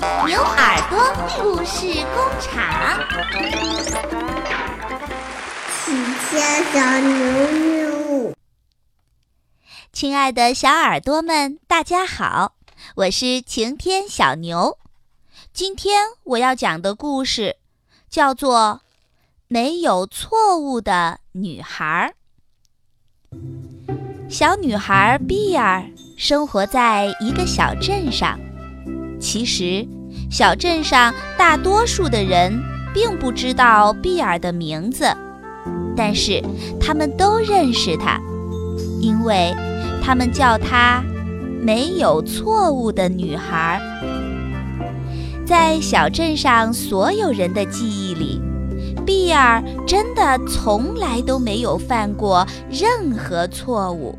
牛耳朵故事工厂，喜家小牛牛。亲爱的小耳朵们，大家好，我是晴天小牛。今天我要讲的故事叫做《没有错误的女孩》。小女孩碧儿生活在一个小镇上。其实，小镇上大多数的人并不知道碧儿的名字，但是他们都认识她，因为他们叫她“没有错误的女孩”。在小镇上所有人的记忆里，碧儿真的从来都没有犯过任何错误。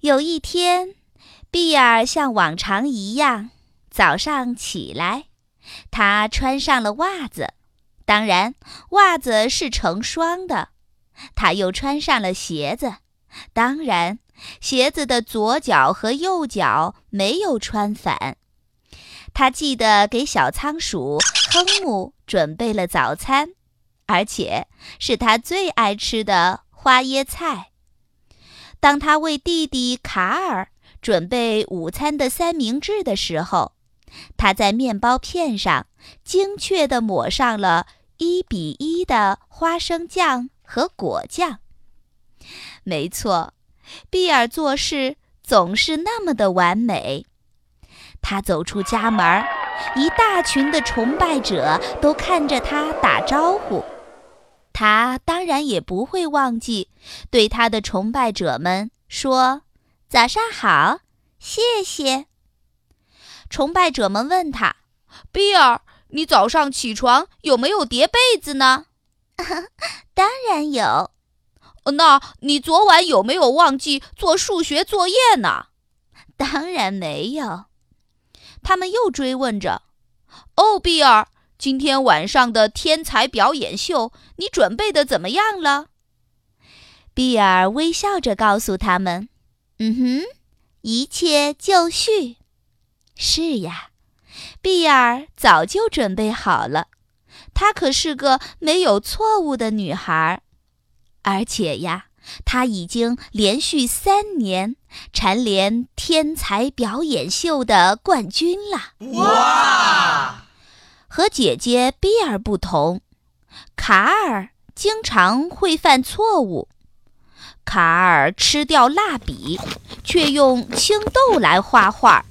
有一天。碧儿像往常一样，早上起来，她穿上了袜子，当然，袜子是成双的。她又穿上了鞋子，当然，鞋子的左脚和右脚没有穿反。她记得给小仓鼠亨姆准备了早餐，而且是他最爱吃的花椰菜。当他为弟弟卡尔。准备午餐的三明治的时候，他在面包片上精确地抹上了一比一的花生酱和果酱。没错，比尔做事总是那么的完美。他走出家门，一大群的崇拜者都看着他打招呼。他当然也不会忘记对他的崇拜者们说。早上好，谢谢。崇拜者们问他：“比尔，你早上起床有没有叠被子呢？”“ 当然有。”“那你昨晚有没有忘记做数学作业呢？”“当然没有。”他们又追问着：“哦，比尔，今天晚上的天才表演秀，你准备的怎么样了？”比尔微笑着告诉他们。嗯哼，一切就绪。是呀，碧儿早就准备好了。她可是个没有错误的女孩，而且呀，她已经连续三年蝉联天才表演秀的冠军了。哇！和姐姐碧儿不同，卡尔经常会犯错误。卡尔吃掉蜡笔，却用青豆来画画；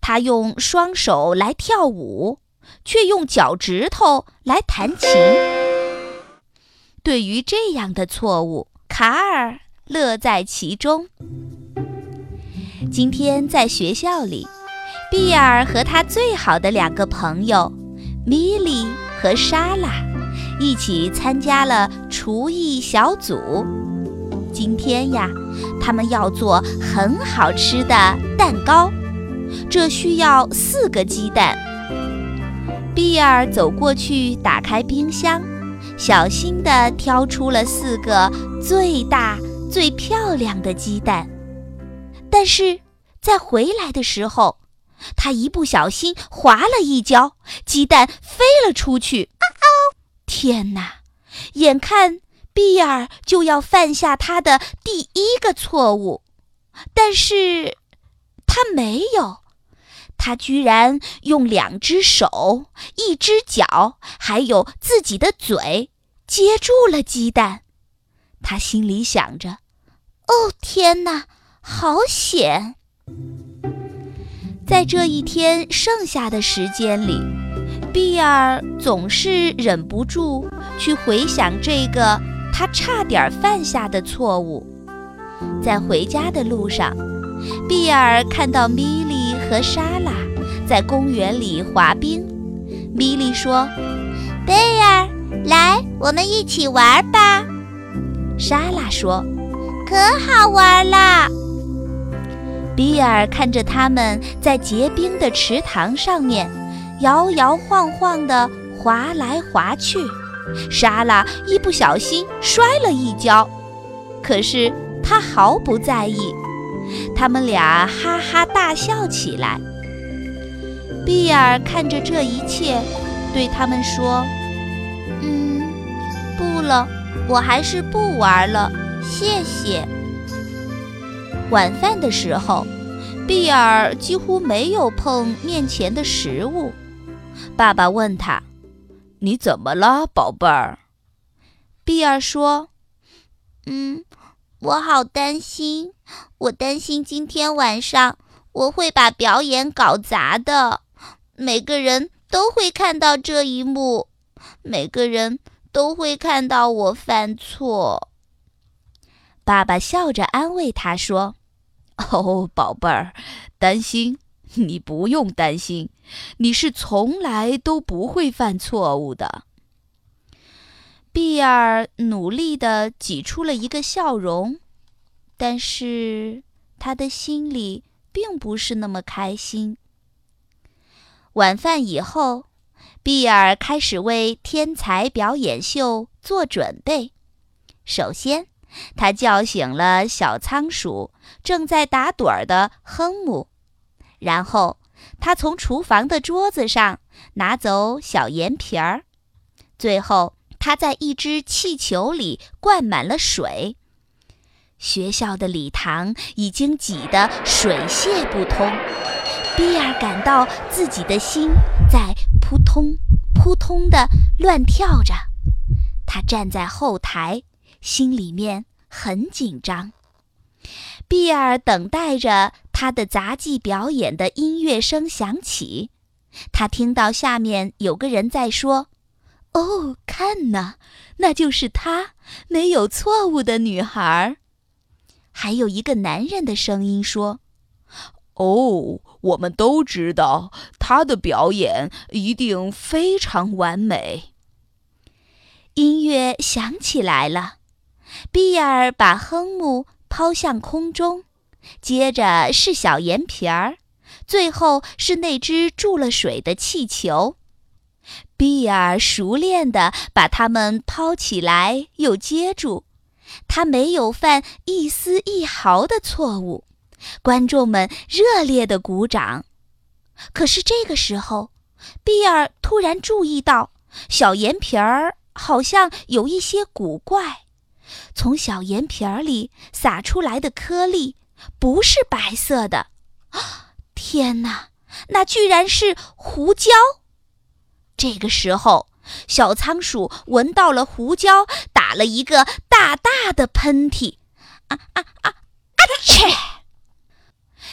他用双手来跳舞，却用脚趾头来弹琴。对于这样的错误，卡尔乐在其中。今天在学校里，比尔和他最好的两个朋友米莉和莎拉一起参加了厨艺小组。今天呀，他们要做很好吃的蛋糕，这需要四个鸡蛋。比尔走过去，打开冰箱，小心地挑出了四个最大、最漂亮的鸡蛋。但是在回来的时候，他一不小心滑了一跤，鸡蛋飞了出去。天哪！眼看……比尔就要犯下他的第一个错误，但是他没有，他居然用两只手、一只脚，还有自己的嘴接住了鸡蛋。他心里想着：“哦，天哪，好险！”在这一天剩下的时间里，比尔总是忍不住去回想这个。他差点犯下的错误，在回家的路上，比尔看到米莉和莎拉在公园里滑冰。米莉说：“贝尔，来，我们一起玩吧。”莎拉说：“可好玩了。”比尔看着他们在结冰的池塘上面摇摇晃晃地滑来滑去。莎拉一不小心摔了一跤，可是她毫不在意。他们俩哈哈大笑起来。比尔看着这一切，对他们说：“嗯，不了，我还是不玩了，谢谢。”晚饭的时候，比尔几乎没有碰面前的食物。爸爸问他：“你怎么了，宝贝儿？”碧儿说：“嗯，我好担心，我担心今天晚上我会把表演搞砸的。每个人都会看到这一幕，每个人都会看到我犯错。”爸爸笑着安慰他说：“哦，宝贝儿，担心？你不用担心，你是从来都不会犯错误的。”碧尔努力地挤出了一个笑容，但是他的心里并不是那么开心。晚饭以后，碧尔开始为天才表演秀做准备。首先，他叫醒了小仓鼠正在打盹儿的亨姆，然后他从厨房的桌子上拿走小盐瓶儿，最后。他在一只气球里灌满了水，学校的礼堂已经挤得水泄不通。比尔感到自己的心在扑通扑通地乱跳着，他站在后台，心里面很紧张。比尔等待着他的杂技表演的音乐声响起，他听到下面有个人在说。哦，看呐，那就是她，没有错误的女孩。还有一个男人的声音说：“哦，我们都知道她的表演一定非常完美。”音乐响起来了，比尔把哼木抛向空中，接着是小盐瓶儿，最后是那只注了水的气球。比尔熟练地把它们抛起来又接住，他没有犯一丝一毫的错误。观众们热烈地鼓掌。可是这个时候，比尔突然注意到小盐瓶儿好像有一些古怪。从小盐瓶儿里洒出来的颗粒不是白色的。天哪，那居然是胡椒！这个时候，小仓鼠闻到了胡椒，打了一个大大的喷嚏。啊啊啊！啊切！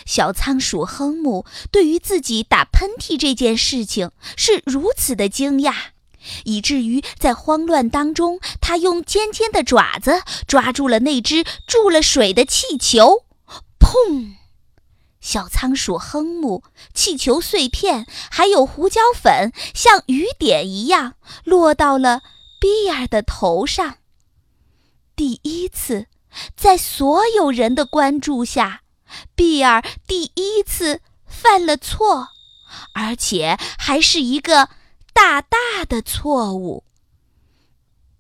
小仓鼠亨姆对于自己打喷嚏这件事情是如此的惊讶，以至于在慌乱当中，他用尖尖的爪子抓住了那只注了水的气球。砰！小仓鼠哼木，气球碎片还有胡椒粉，像雨点一样落到了比尔的头上。第一次，在所有人的关注下，比尔第一次犯了错，而且还是一个大大的错误。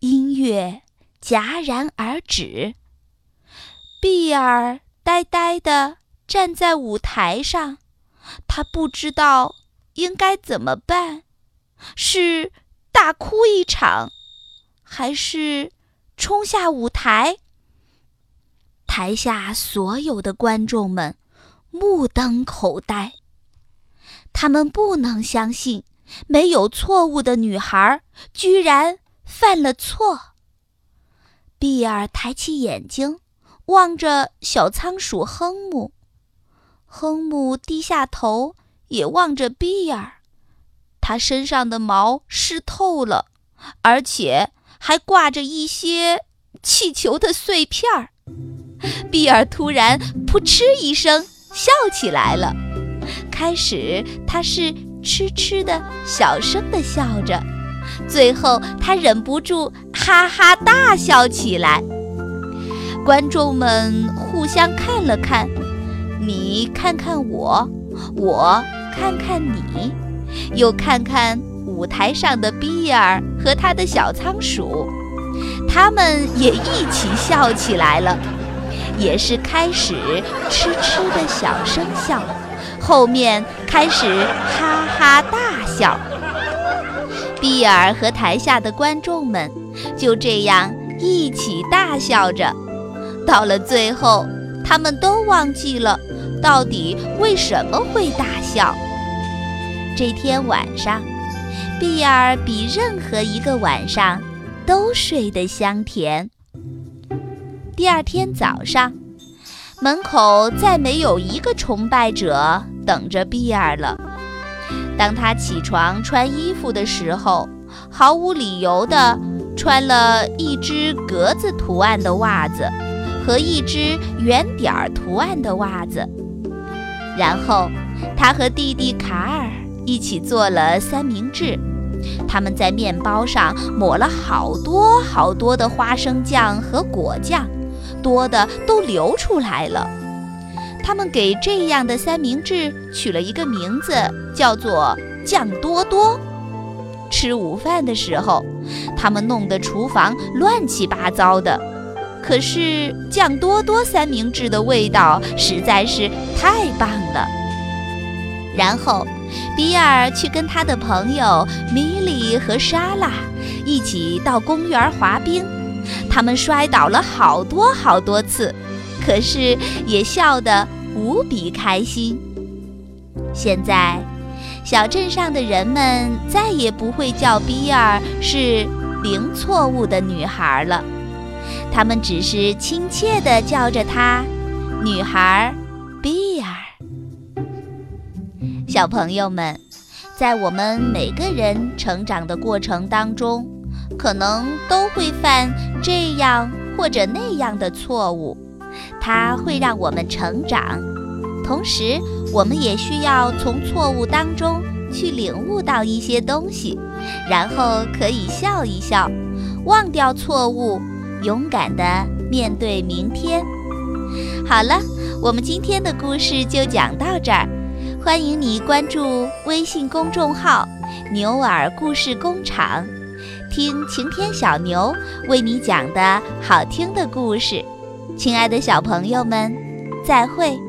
音乐戛然而止，比尔呆呆的。站在舞台上，他不知道应该怎么办：是大哭一场，还是冲下舞台？台下所有的观众们目瞪口呆，他们不能相信没有错误的女孩居然犯了错。碧尔抬起眼睛，望着小仓鼠亨姆，亨姆低下头，也望着比尔。他身上的毛湿透了，而且还挂着一些气球的碎片儿。比尔突然扑哧一声笑起来了。开始他是痴痴的、小声的笑着，最后他忍不住哈哈大笑起来。观众们互相看了看。你看看我，我看看你，又看看舞台上的比尔和他的小仓鼠，他们也一起笑起来了，也是开始痴痴的小声笑，后面开始哈哈大笑。比尔和台下的观众们就这样一起大笑着。到了最后，他们都忘记了到底为什么会大笑。这天晚上，比尔比任何一个晚上都睡得香甜。第二天早上，门口再没有一个崇拜者等着比尔了。当他起床穿衣服的时候，毫无理由地穿了一只格子图案的袜子。和一只圆点儿图案的袜子，然后他和弟弟卡尔一起做了三明治。他们在面包上抹了好多好多的花生酱和果酱，多的都流出来了。他们给这样的三明治取了一个名字，叫做“酱多多”。吃午饭的时候，他们弄得厨房乱七八糟的。可是酱多多三明治的味道实在是太棒了。然后，比尔去跟他的朋友米莉和莎拉一起到公园滑冰，他们摔倒了好多好多次，可是也笑得无比开心。现在，小镇上的人们再也不会叫比尔是零错误的女孩了。他们只是亲切地叫着她“女孩比尔”。小朋友们，在我们每个人成长的过程当中，可能都会犯这样或者那样的错误，它会让我们成长。同时，我们也需要从错误当中去领悟到一些东西，然后可以笑一笑，忘掉错误。勇敢地面对明天。好了，我们今天的故事就讲到这儿。欢迎你关注微信公众号“牛耳故事工厂”，听晴天小牛为你讲的好听的故事。亲爱的小朋友们，再会。